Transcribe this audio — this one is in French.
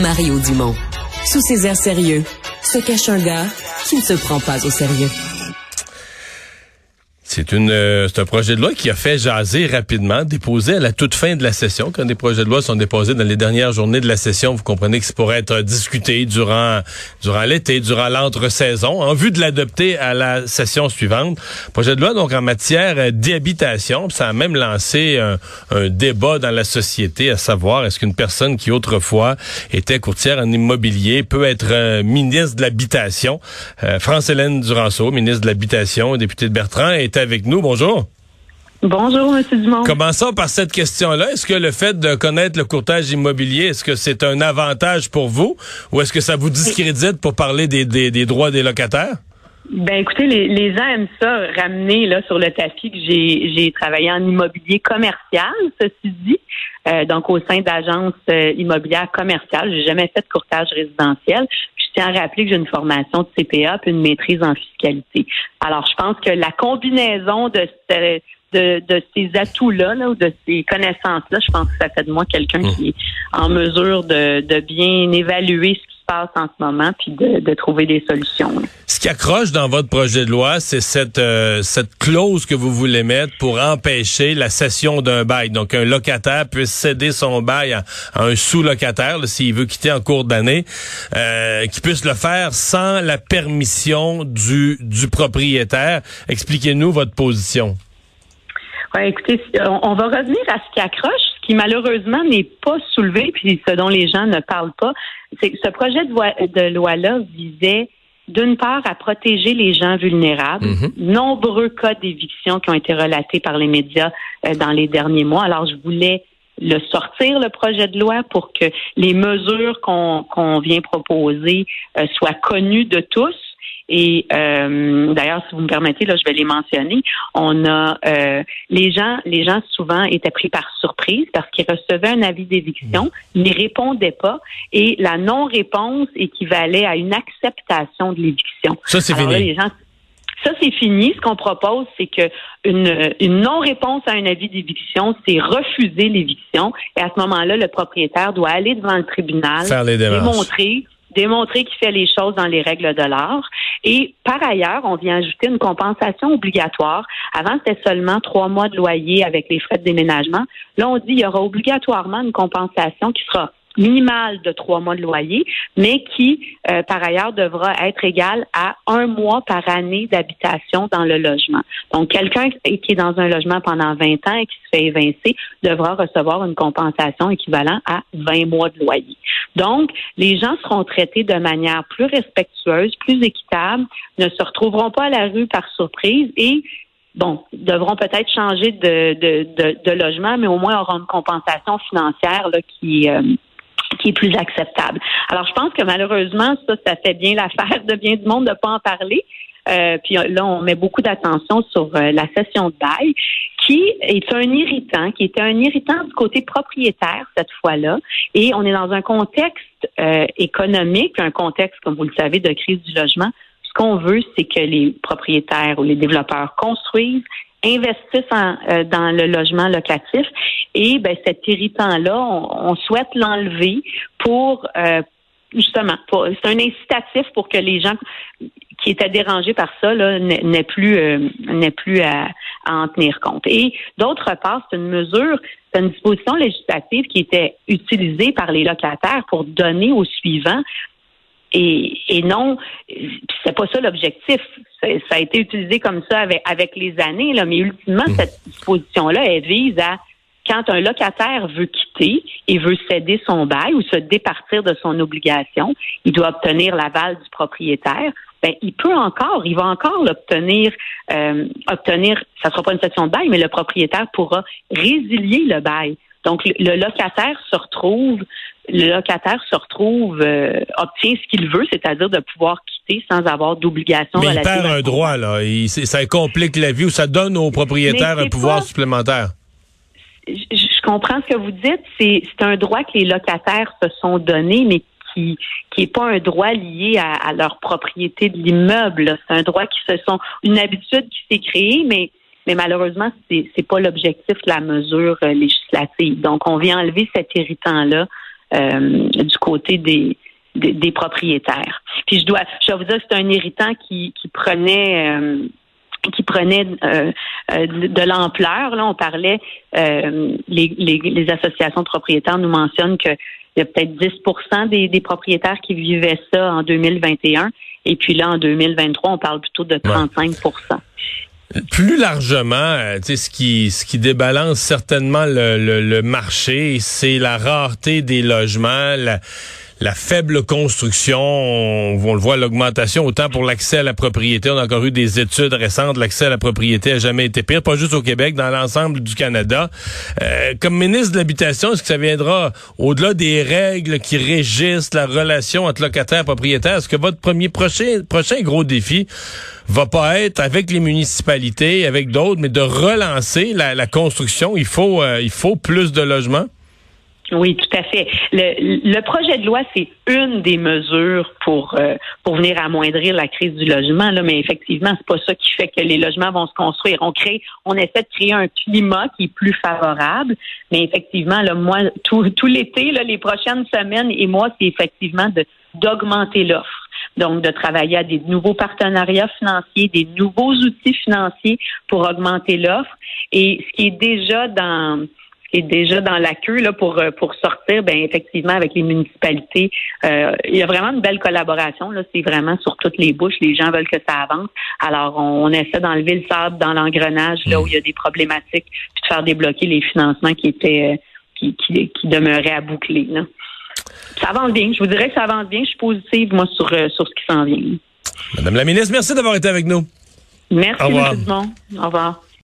Mario Dumont. Sous ses airs sérieux, se cache un gars qui ne se prend pas au sérieux. C'est une, euh, c'est un projet de loi qui a fait jaser rapidement, déposé à la toute fin de la session. Quand des projets de loi sont déposés dans les dernières journées de la session, vous comprenez que ça pourrait être discuté durant, durant l'été, durant l'entre-saison, en vue de l'adopter à la session suivante. Projet de loi donc en matière d'habitation. Ça a même lancé un, un, débat dans la société, à savoir est-ce qu'une personne qui autrefois était courtière en immobilier peut être euh, ministre de l'habitation? Euh, France-Hélène Duranceau, ministre de l'habitation, députée de Bertrand, était avec nous. Bonjour. Bonjour, M. Dumont. Commençons par cette question-là. Est-ce que le fait de connaître le courtage immobilier, est-ce que c'est un avantage pour vous ou est-ce que ça vous discrédite pour parler des, des, droits des locataires? Ben écoutez, les, les, gens aiment ça ramener là sur le tapis que j'ai travaillé en immobilier commercial, ceci dit, euh, donc au sein d'agences euh, immobilières commerciales. J'ai jamais fait de courtage résidentiel tiens à rappeler que j'ai une formation de CPA puis une maîtrise en fiscalité. Alors, je pense que la combinaison de, de, ces atouts-là ou de ces connaissances-là, je pense que ça fait de moi quelqu'un mmh. qui est en mesure de, de bien évaluer ce qui passe en ce moment, puis de, trouver des solutions. Ce qui accroche dans votre projet de loi, c'est cette euh, cette clause que vous voulez mettre pour empêcher la cession d'un bail. Donc, un locataire puisse céder son bail à, un sous-locataire, s'il veut quitter en cours d'année, euh, qui puisse le faire sans la permission du, du propriétaire. Expliquez-nous votre position. Ouais, écoutez, on va revenir à ce qui accroche qui malheureusement n'est pas soulevé, puis ce dont les gens ne parlent pas, c'est que ce projet de loi-là visait d'une part à protéger les gens vulnérables. Mhm. Nombreux cas d'éviction qui ont été relatés par les médias euh, dans les derniers mois. Alors, je voulais le sortir, le projet de loi, pour que les mesures qu'on vient proposer euh, soient connues de tous et euh, d'ailleurs, si vous me permettez, là, je vais les mentionner. On a euh, les gens, les gens souvent étaient pris par surprise parce qu'ils recevaient un avis d'éviction, n'y répondaient pas, et la non-réponse équivalait à une acceptation de l'éviction. Ça, c'est fini. Ça, c'est fini. Ce qu'on propose, c'est que une, une non-réponse à un avis d'éviction, c'est refuser l'éviction. Et à ce moment-là, le propriétaire doit aller devant le tribunal, Faire les démontrer démontrer qu'il fait les choses dans les règles de l'art. Et par ailleurs, on vient ajouter une compensation obligatoire. Avant, c'était seulement trois mois de loyer avec les frais de déménagement. Là, on dit qu'il y aura obligatoirement une compensation qui sera minimale de trois mois de loyer, mais qui, euh, par ailleurs, devra être égale à un mois par année d'habitation dans le logement. Donc, quelqu'un qui est dans un logement pendant 20 ans et qui se fait évincer devra recevoir une compensation équivalente à 20 mois de loyer. Donc, les gens seront traités de manière plus respectueuse, plus équitable, ne se retrouveront pas à la rue par surprise et bon, devront peut-être changer de, de, de, logement, mais au moins auront une compensation financière là, qui, euh, qui est plus acceptable. Alors, je pense que malheureusement, ça, ça fait bien l'affaire de bien du monde de ne pas en parler. Euh, puis là, on met beaucoup d'attention sur euh, la session de bail, qui est un irritant, qui était un irritant du côté propriétaire cette fois-là. Et on est dans un contexte euh, économique, un contexte, comme vous le savez, de crise du logement. Ce qu'on veut, c'est que les propriétaires ou les développeurs construisent, investissent euh, dans le logement locatif. Et ben, cet irritant-là, on, souhaite l'enlever pour euh, justement, c'est un incitatif pour que les gens qui étaient dérangés par ça n'aient plus euh, plus à, en tenir compte. Et d'autre part, c'est une mesure, c'est une disposition législative qui était utilisée par les locataires pour donner au suivant et, et non, c'est pas ça l'objectif. Ça a été utilisé comme ça avec, avec les années, là, mais ultimement, mmh. cette disposition-là, elle vise à quand un locataire veut quitter et veut céder son bail ou se départir de son obligation, il doit obtenir l'aval du propriétaire. Ben, il peut encore, il va encore l'obtenir, euh, obtenir, ça sera pas une section de bail, mais le propriétaire pourra résilier le bail. Donc, le locataire se retrouve, le locataire se retrouve, euh, obtient ce qu'il veut, c'est-à-dire de pouvoir quitter sans avoir d'obligation. Mais il perd un droit, là. ça complique la vie ou ça donne au propriétaire un pouvoir supplémentaire? Je, comprends ce que vous dites. C'est un droit que les locataires se sont donnés, mais qui qui est pas un droit lié à, leur propriété de l'immeuble. C'est un droit qui se sont une habitude qui s'est créée, mais mais malheureusement, c'est n'est pas l'objectif de la mesure euh, législative. Donc, on vient enlever cet irritant-là du côté des, des, propriétaires. Puis je dois, je dois vous dire que c'est un irritant qui, qui prenait qui prenait de, l'ampleur. Là, on parlait, les, les, les, associations de propriétaires nous mentionnent que il y a peut-être 10 des, des, propriétaires qui vivaient ça en 2021. Et puis là, en 2023, on parle plutôt de 35 plus largement, euh, ce qui ce qui débalance certainement le, le, marché, c'est la rareté des logements, la faible construction, on, le voit, l'augmentation autant pour l'accès à la propriété. On a encore eu des études récentes. L'accès à la propriété a jamais été pire, pas juste au Québec, dans l'ensemble du Canada. Euh, comme ministre de l'Habitation, est-ce que ça viendra au-delà des règles qui régissent la relation entre locataires et propriétaires? Est-ce que votre premier prochain, prochain gros défi va pas être avec les municipalités, avec d'autres, mais de relancer la, construction? Il faut, euh, il faut plus de logements? Oui, tout à fait. Le, le projet de loi, c'est une des mesures pour euh, pour venir amoindrir la crise du logement. Là, mais effectivement, c'est pas ça qui fait que les logements vont se construire. On crée, on essaie de créer un climat qui est plus favorable. Mais effectivement, là, moi, tout, tout l'été, là, les prochaines semaines et mois, c'est effectivement de d'augmenter l'offre. Donc, de travailler à des nouveaux partenariats financiers, des nouveaux outils financiers pour augmenter l'offre. Et ce qui est déjà dans qui est déjà dans la queue là, pour, euh, pour sortir, ben effectivement, avec les municipalités. Euh, il y a vraiment une belle collaboration. Là. C'est vraiment sur toutes les bouches. Les gens veulent que ça avance. Alors, on, essaie d'enlever le sable dans l'engrenage là où il y a des problématiques, puis de faire débloquer les financements qui étaient euh, qui, qui, qui demeuraient à boucler. Là. Ça avance bien. Je vous dirais que ça avance bien. Je suis positive, moi, sur, sur ce qui s'en vient. Madame la ministre, merci d'avoir été avec nous. Merci, Au revoir. Au revoir.